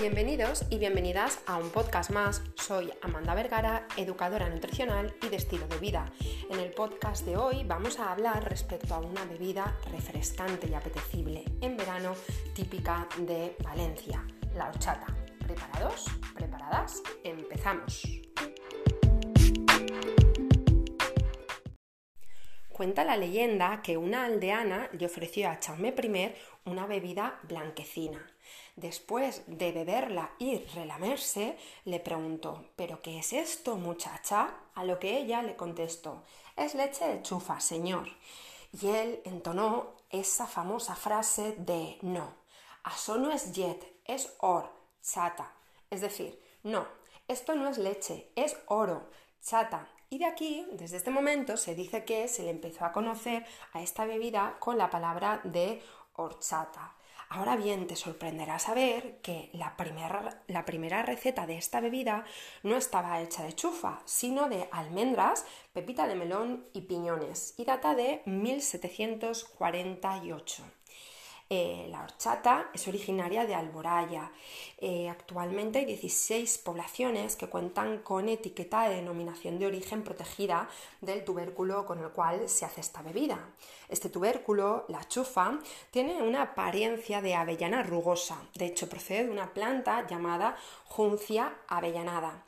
Bienvenidos y bienvenidas a un podcast más. Soy Amanda Vergara, educadora nutricional y de estilo de vida. En el podcast de hoy vamos a hablar respecto a una bebida refrescante y apetecible en verano típica de Valencia, la horchata. ¿Preparados? ¿Preparadas? Empezamos. Cuenta la leyenda que una aldeana le ofreció a Chaume I una bebida blanquecina. Después de beberla y relamerse, le preguntó ¿Pero qué es esto, muchacha? A lo que ella le contestó Es leche de chufa, señor. Y él entonó esa famosa frase de no, aso no es jet, es or, chata. Es decir, no, esto no es leche, es oro, chata. Y de aquí, desde este momento, se dice que se le empezó a conocer a esta bebida con la palabra de horchata. Ahora bien, te sorprenderá saber que la primera, la primera, receta de esta bebida no estaba hecha de chufa, sino de almendras, pepita de melón y piñones, y data de 1748. Eh, la horchata es originaria de Alboraya. Eh, actualmente hay 16 poblaciones que cuentan con etiqueta de denominación de origen protegida del tubérculo con el cual se hace esta bebida. Este tubérculo, la chufa, tiene una apariencia de avellana rugosa. De hecho, procede de una planta llamada Juncia avellanada.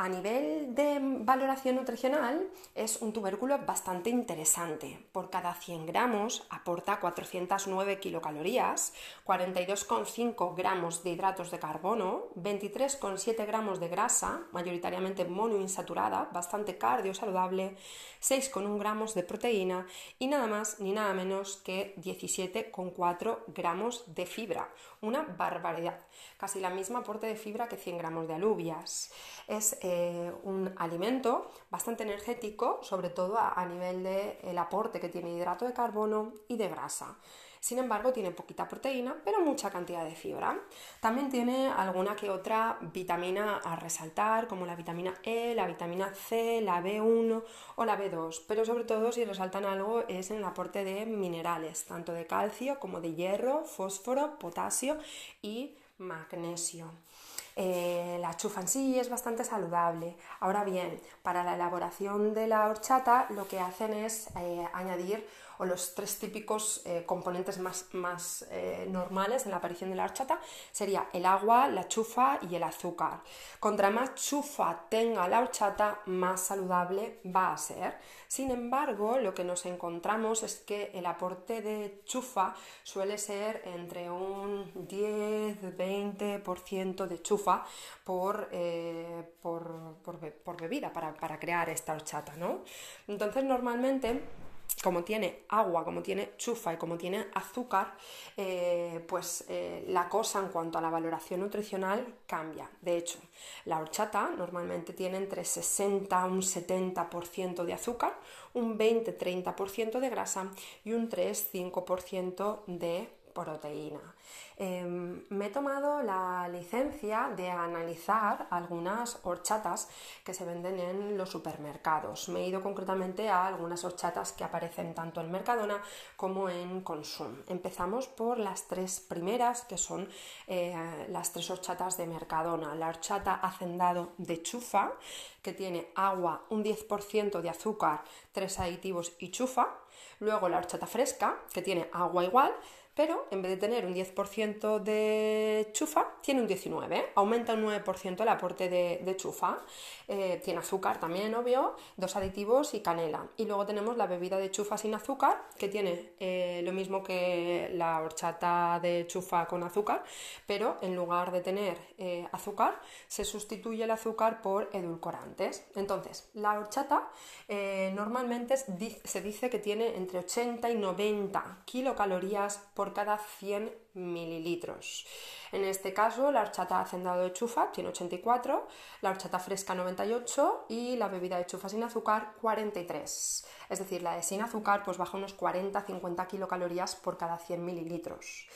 A nivel de valoración nutricional es un tubérculo bastante interesante. Por cada 100 gramos aporta 409 kilocalorías, 42,5 gramos de hidratos de carbono, 23,7 gramos de grasa, mayoritariamente monoinsaturada, bastante cardio saludable, 6,1 gramos de proteína y nada más ni nada menos que 17,4 gramos de fibra. Una barbaridad. Casi la misma aporte de fibra que 100 gramos de alubias. Es eh, un alimento bastante energético, sobre todo a, nivel del el aporte que tiene hidrato de carbono y de grasa. Sin embargo, tiene poquita proteína, pero mucha cantidad de fibra. También tiene alguna que otra vitamina a resaltar, como la vitamina E, la vitamina C, la B1 o la B2. Pero sobre todo, si resaltan algo, es en el aporte de minerales, tanto de calcio como de hierro, fósforo, potasio y magnesio. Eh, la chufa en sí es bastante saludable. Ahora bien, para la elaboración de la horchata lo que hacen es eh, añadir o los tres típicos eh, componentes más, más normales en la aparición de la horchata sería el agua, la chufa y el azúcar. Contra más chufa tenga la horchata, más saludable va a ser. Sin embargo, lo que nos encontramos es que el aporte de chufa suele ser entre un 10-20% de chufa eh, por, por, bebida para, para, crear esta horchata, ¿no? Entonces normalmente como tiene agua, como tiene chufa y como tiene azúcar, eh, pues eh, la cosa en cuanto a la valoración nutricional cambia. De hecho, la horchata normalmente tiene entre 60 y un 70% de azúcar, un 20-30% de grasa y un 3-5% de proteína. Em, me he tomado la licencia de analizar algunas horchatas que se venden en los supermercados. Me he ido concretamente a algunas horchatas que aparecen tanto en Mercadona como en Consum. Empezamos por las tres primeras, que son eh, las tres horchatas de Mercadona. La horchata hacendado de chufa, que tiene agua, un 10% de azúcar, tres aditivos y chufa. Luego la horchata fresca, que tiene agua igual, pero en vez de tener un 10% de chufa, tiene un 19%, aumenta un 9% el aporte de, chufa, eh, tiene azúcar también, obvio, dos aditivos y canela. Y luego tenemos la bebida de chufa sin azúcar, que tiene eh, lo mismo que la horchata de chufa con azúcar, pero en lugar de tener eh, azúcar, se sustituye el azúcar por edulcorantes. Entonces, la horchata normalmente se dice que tiene entre 80 y 90 kilocalorías por cada 100 mililitros. En este caso, la horchata hacendado de chufa tiene 84, la horchata fresca 98 y la bebida de chufa sin azúcar 43. Es decir, la de sin azúcar pues baja unos 40-50 kilocalorías por cada 100 mililitros.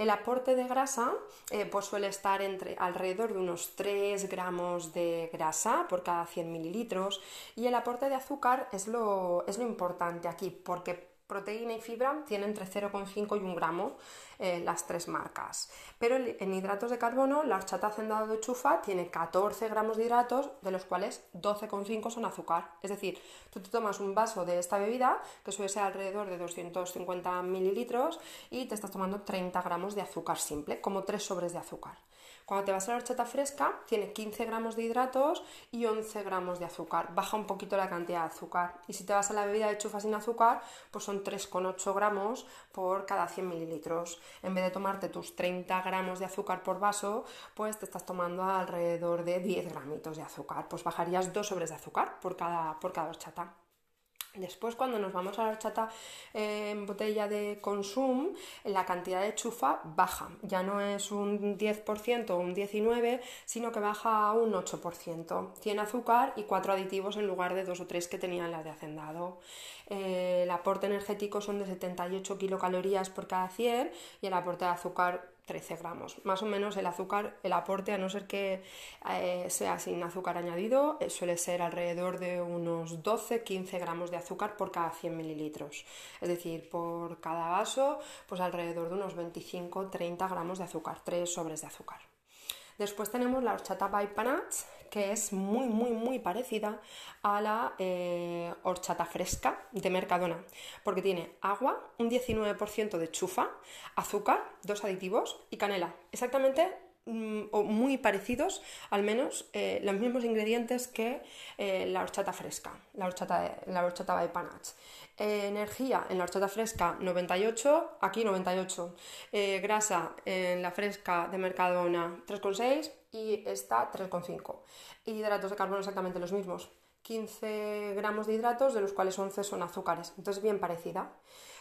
El aporte de grasa eh, pues suele estar entre alrededor de unos 3 gramos de grasa por cada 100 mililitros y el aporte de azúcar es lo, es lo importante aquí porque proteína y fibra tienen entre 0,5 y 1 gramo eh, las tres marcas. Pero en hidratos de carbono, la horchata de chufa tiene 14 gramos de hidratos, de los cuales 12,5 son azúcar. Es decir, tú te tomas un vaso de esta bebida, que suele ser alrededor de 250 mililitros, y te estás tomando 30 gramos de azúcar simple, como 3 sobres de azúcar. Cuando te vas a la horchata fresca, tiene 15 gramos de hidratos y 11 gramos de azúcar. Baja un poquito la cantidad de azúcar. Y si te vas a la bebida de chufa sin azúcar, pues son 3,8 gramos por cada 100 mililitros. En vez de tomarte tus 30 gramos de azúcar por vaso, pues te estás tomando alrededor de 10 gramitos de azúcar. Pues bajarías 2 sobres de azúcar por cada, por cada horchata. Después, cuando nos vamos a la horchata eh, en botella de consumo, la cantidad de chufa baja. Ya no es un 10% o un 19%, sino que baja a un 8%. Tiene azúcar y cuatro aditivos en lugar de dos o tres que tenían la de hacendado. Eh, el aporte energético son de 78 kilocalorías por cada 100 y el aporte de azúcar 13 gramos. Más o menos el azúcar, el aporte, a no ser que eh, sea sin azúcar añadido, eh, suele ser alrededor de unos 12-15 gramos de azúcar por cada 100 mililitros. Es decir, por cada vaso, pues alrededor de unos 25-30 gramos de azúcar, 3 sobres de azúcar. Después tenemos la horchata by que es muy, muy, muy parecida a la eh, horchata fresca de Mercadona, porque tiene agua, un 19% de chufa, azúcar, dos aditivos y canela. Exactamente o muy parecidos, al menos eh, los mismos ingredientes que eh, la horchata fresca, la horchata, la horchata by Panach. Eh, energía en la horchata fresca 98, aquí 98. Eh, grasa en la fresca de Mercadona 3,6 y esta 3,5. Hidratos de carbono exactamente los mismos. 15 gramos de hidratos, de los cuales 11 son azúcares. Entonces, bien parecida.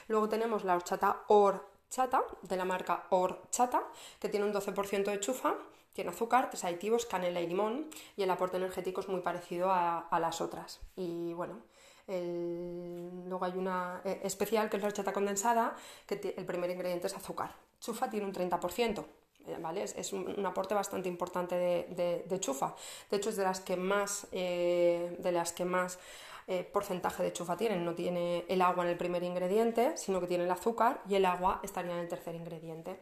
Luego tenemos la horchata horchata, de la marca horchata, que tiene un 12% de chufa, tiene azúcar, tres aditivos, canela y limón, y el aporte energético es muy parecido a, a las otras. Y bueno, luego hay una eh, especial que es la horchata condensada, que el primer ingrediente es azúcar. Chufa tiene un 30%. Eh, ¿Vale? Es, un, aporte bastante importante de, chufa. De hecho, es de las que más, eh, de las que más porcentaje de chufa tienen. No tiene el agua en el primer ingrediente, sino que tiene el azúcar y el agua estaría en el tercer ingrediente.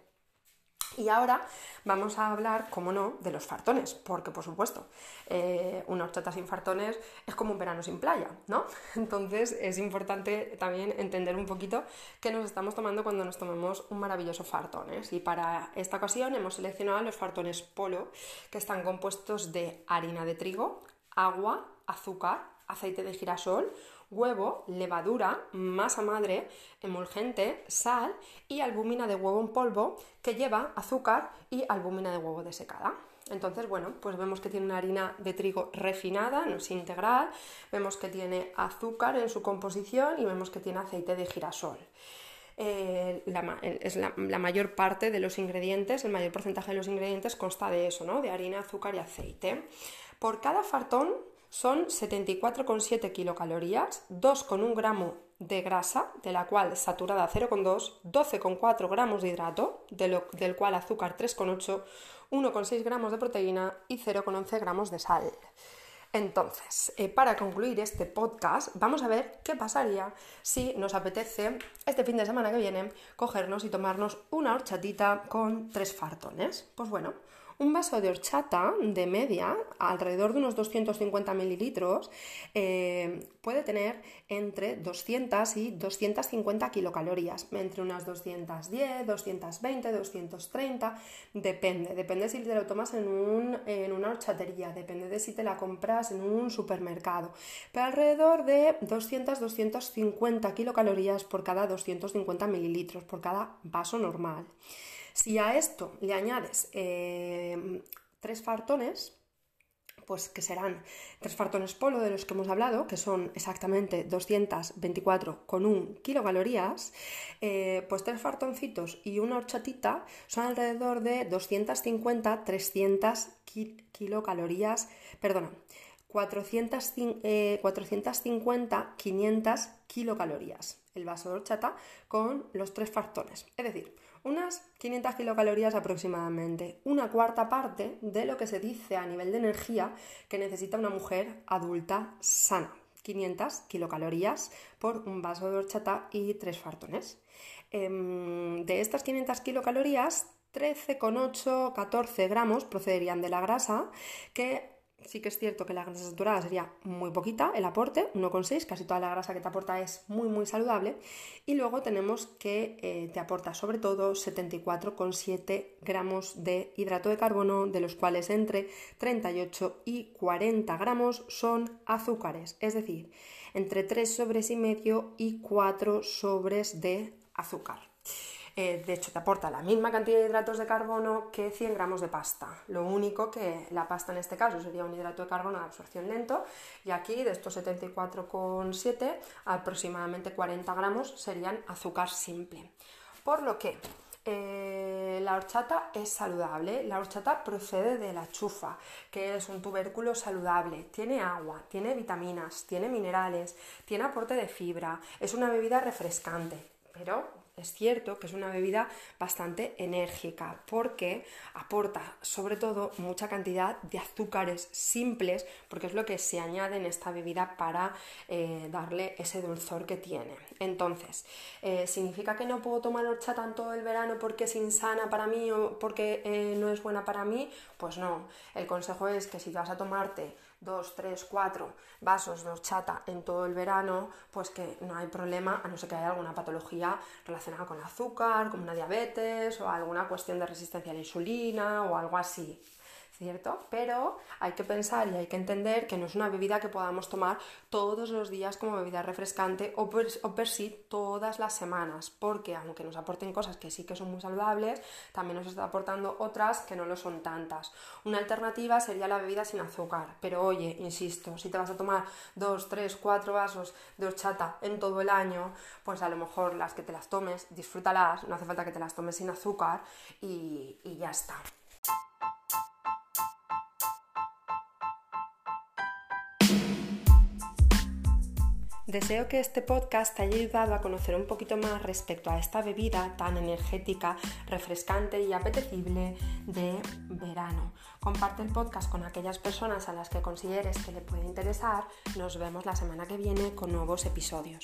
Y ahora vamos a hablar, como no, de los fartones, porque por supuesto, eh, una horchata sin fartones es como un verano sin playa, ¿no? Entonces es importante también entender un poquito qué nos estamos tomando cuando nos tomemos un maravilloso fartones. Y para esta ocasión hemos seleccionado los fartones polo, que están compuestos de harina de trigo, agua, azúcar, aceite de girasol, huevo, levadura, masa madre, emulgente, sal y albúmina de huevo en polvo que lleva azúcar y albúmina de huevo desecada. Entonces, bueno, pues vemos que tiene una harina de trigo refinada, no es integral, vemos que tiene azúcar en su composición y vemos que tiene aceite de girasol. Eh, es la, la, mayor parte de los ingredientes, el mayor porcentaje de los ingredientes consta de eso, ¿no? De harina, azúcar y aceite. Por cada fartón son 74,7 kilocalorías, 2,1 gramo de grasa, de la cual saturada 0,2, 12,4 gramos de hidrato, del cual azúcar 3,8, 1,6 gramos de proteína y 0,11 gramos de sal. Entonces, eh, para concluir este podcast, vamos a ver qué pasaría si nos apetece este fin de semana que viene cogernos y tomarnos una horchatita con tres fartones. Pues bueno, un vaso de horchata de media, alrededor de unos 250 mililitros, eh, puede tener entre 200 y 250 kilocalorías, entre unas 210, 220, 230, depende, depende si te lo tomas en, en una horchatería, depende de si te la compras en un supermercado, pero alrededor de 200, 250 kilocalorías por cada 250 mililitros, por cada vaso normal. Si a esto le añades eh, tres fartones, pues que serán tres fartones polo de los que hemos hablado, que son exactamente 224,1 kilocalorías, eh, pues tres fartoncitos y una horchatita son alrededor de 250-300 kilocalorías, perdona, 450-500 kilocalorías el vaso de horchata con los tres fartones. Es decir, unas 500 kilocalorías aproximadamente, una cuarta parte de lo que se dice a nivel de energía que necesita una mujer adulta sana 500 kilocalorías por un vaso de horchata y tres fartones. Em, de estas 500 kilocalorías, 13,8, 14 gramos procederían de la grasa, que sí que es cierto que la grasa saturada sería muy poquita, el aporte, 1,6, casi toda la grasa que te aporta es muy muy saludable. Y luego tenemos que eh, te aporta sobre todo 74,7 gramos de hidrato de carbono, de los cuales entre 38 y 40 gramos son azúcares, es decir, entre 3 sobres y medio y 4 sobres de azúcar. Eh, de hecho, te aporta la misma cantidad de hidratos de carbono que 100 gramos de pasta. Lo único que la pasta en este caso sería un hidrato de carbono de absorción lento y aquí de estos 74,7 aproximadamente 40 gramos serían azúcar simple. Por lo que eh, la horchata es saludable. La horchata procede de la chufa, que es un tubérculo saludable. Tiene agua, tiene vitaminas, tiene minerales, tiene aporte de fibra. Es una bebida refrescante, pero es cierto que es una bebida bastante enérgica porque aporta sobre todo mucha cantidad de azúcares simples porque es lo que se añade en esta bebida para eh, darle ese dulzor que tiene. Entonces, eh, ¿significa que no puedo tomar horchata en todo el verano porque es insana para mí o porque eh, no es buena para mí? Pues no. El consejo es que si vas a tomarte dos, tres, cuatro vasos de horchata en todo el verano, pues que no hay problema, a no ser que haya alguna patología relacionada con azúcar, como una diabetes o alguna cuestión de resistencia a la insulina o algo así. ¿Cierto? Pero hay que pensar y hay que entender que no es una bebida que podamos tomar todos los días como bebida refrescante o per, o per todas las semanas, porque aunque nos aporten cosas que sí que son muy saludables, también nos está aportando otras que no lo son tantas. Una alternativa sería la bebida sin azúcar, pero oye, insisto, si te vas a tomar dos, tres, cuatro vasos de horchata en todo el año, pues a lo mejor las que te las tomes, disfrútalas, no hace falta que te las tomes sin azúcar y, y ya está. Deseo que este podcast te haya ayudado a conocer un poquito más respecto a esta bebida tan energética, refrescante y apetecible de verano. Comparte el podcast con aquellas personas a las que consideres que le puede interesar. Nos vemos la semana que viene con nuevos episodios.